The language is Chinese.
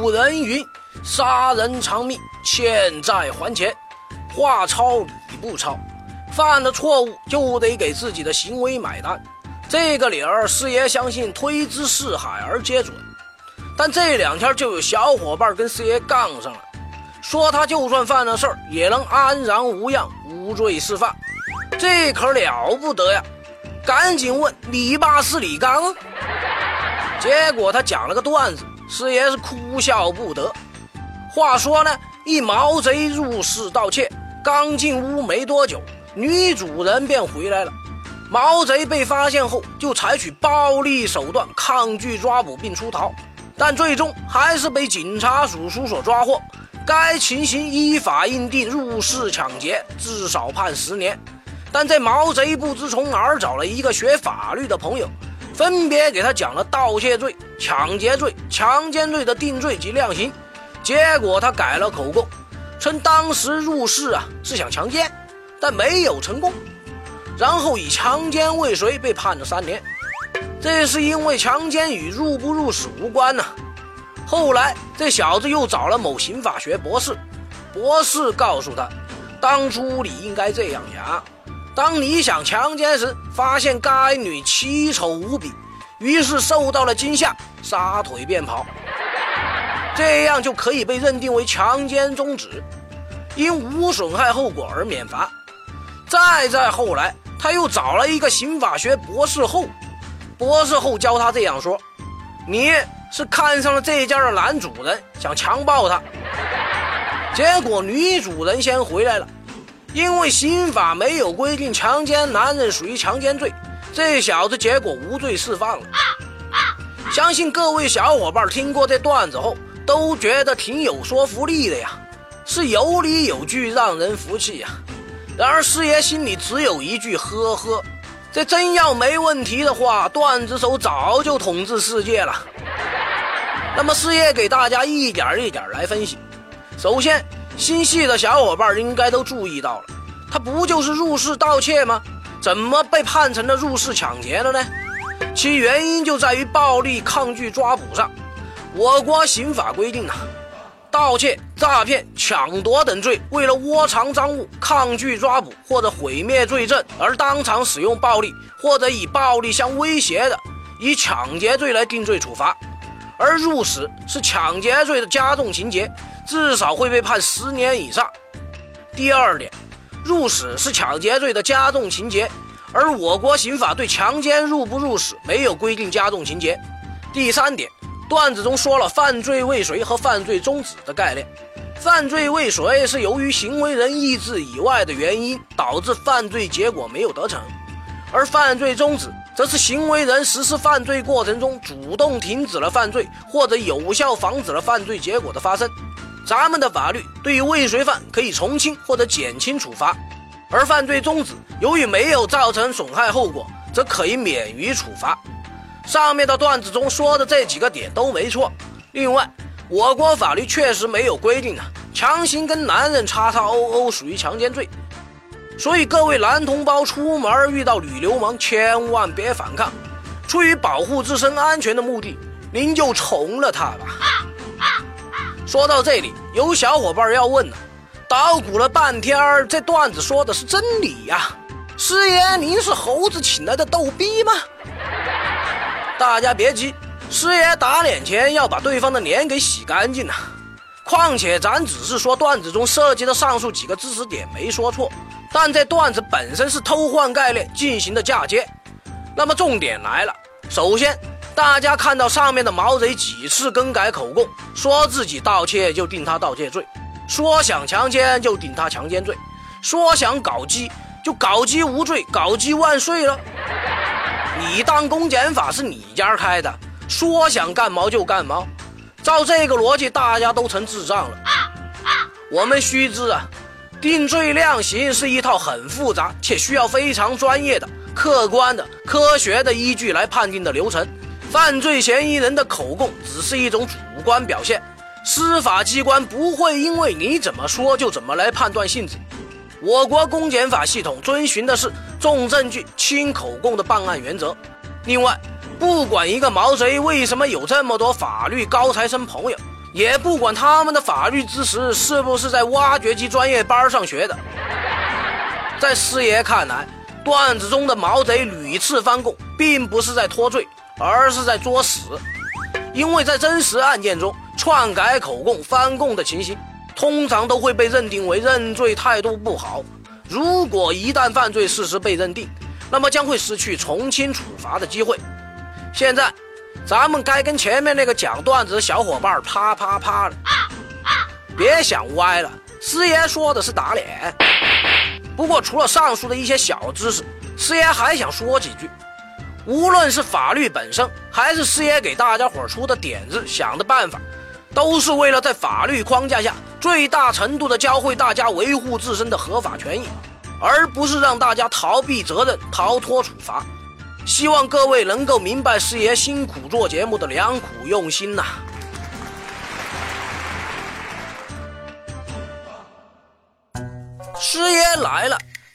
古人云：“杀人偿命，欠债还钱。”话糙理不糙，犯了错误就得给自己的行为买单。这个理儿，师爷相信推之四海而皆准。但这两天就有小伙伴跟师爷杠上了，说他就算犯了事儿，也能安然无恙，无罪释放。这可了不得呀！赶紧问李八是李刚。结果他讲了个段子，师爷是哭笑不得。话说呢，一毛贼入室盗窃，刚进屋没多久，女主人便回来了。毛贼被发现后，就采取暴力手段抗拒抓捕并出逃，但最终还是被警察叔叔所抓获。该情形依法认定入室抢劫，至少判十年。但这毛贼不知从哪儿找了一个学法律的朋友。分别给他讲了盗窃罪、抢劫罪、强奸罪的定罪及量刑，结果他改了口供，称当时入室啊是想强奸，但没有成功，然后以强奸未遂被判了三年。这是因为强奸与入不入室无关呢。后来这小子又找了某刑法学博士，博士告诉他，当初你应该这样想。当你想强奸时，发现该女奇丑无比，于是受到了惊吓，撒腿便跑，这样就可以被认定为强奸中止，因无损害后果而免罚。再再后来，他又找了一个刑法学博士后，博士后教他这样说：“你是看上了这家的男主人，想强暴他，结果女主人先回来了。”因为刑法没有规定强奸男人属于强奸罪，这小子结果无罪释放了。相信各位小伙伴听过这段子后，都觉得挺有说服力的呀，是有理有据，让人服气呀。然而师爷心里只有一句呵呵，这真要没问题的话，段子手早就统治世界了。那么师爷给大家一点一点来分析，首先。心细的小伙伴应该都注意到了，他不就是入室盗窃吗？怎么被判成了入室抢劫了呢？其原因就在于暴力抗拒抓捕上。我国刑法规定啊，盗窃、诈骗、抢夺等罪，为了窝藏赃物、抗拒抓捕或者毁灭罪证而当场使用暴力，或者以暴力相威胁的，以抢劫罪来定罪处罚。而入室是抢劫罪的加重情节。至少会被判十年以上。第二点，入室是抢劫罪的加重情节，而我国刑法对强奸入不入室没有规定加重情节。第三点，段子中说了犯罪未遂和犯罪终止的概念。犯罪未遂是由于行为人意志以外的原因导致犯罪结果没有得逞，而犯罪终止则是行为人实施犯罪过程中主动停止了犯罪，或者有效防止了犯罪结果的发生。咱们的法律对于未遂犯可以从轻或者减轻处罚，而犯罪终止由于没有造成损害后果，则可以免于处罚。上面的段子中说的这几个点都没错。另外，我国法律确实没有规定啊，强行跟男人叉叉欧欧属于强奸罪。所以各位男同胞出门遇到女流氓，千万别反抗，出于保护自身安全的目的，您就从了他吧。说到这里，有小伙伴要问了：捣鼓了半天这段子说的是真理呀？师爷，您是猴子请来的逗逼吗？大家别急，师爷打脸前要把对方的脸给洗干净了。况且咱只是说段子中涉及的上述几个知识点没说错，但这段子本身是偷换概念进行的嫁接。那么重点来了，首先。大家看到上面的毛贼几次更改口供，说自己盗窃就定他盗窃罪，说想强奸就定他强奸罪，说想搞基就搞基无罪，搞基万岁了。你当公检法是你家开的，说想干毛就干毛，照这个逻辑，大家都成智障了。我们须知啊，定罪量刑是一套很复杂且需要非常专业的、客观的、科学的依据来判定的流程。犯罪嫌疑人的口供只是一种主观表现，司法机关不会因为你怎么说就怎么来判断性质。我国公检法系统遵循的是重证据轻口供的办案原则。另外，不管一个毛贼为什么有这么多法律高材生朋友，也不管他们的法律知识是不是在挖掘机专业班上学的。在师爷看来，段子中的毛贼屡次翻供，并不是在脱罪，而是在作死。因为在真实案件中，篡改口供、翻供的情形，通常都会被认定为认罪态度不好。如果一旦犯罪事实被认定，那么将会失去从轻处罚的机会。现在，咱们该跟前面那个讲段子的小伙伴啪啪啪了。别想歪了，师爷说的是打脸。不过，除了上述的一些小知识，师爷还想说几句。无论是法律本身，还是师爷给大家伙出的点子、想的办法，都是为了在法律框架下最大程度的教会大家维护自身的合法权益。而不是让大家逃避责任、逃脱处罚。希望各位能够明白师爷辛苦做节目的良苦用心呐。师爷来了，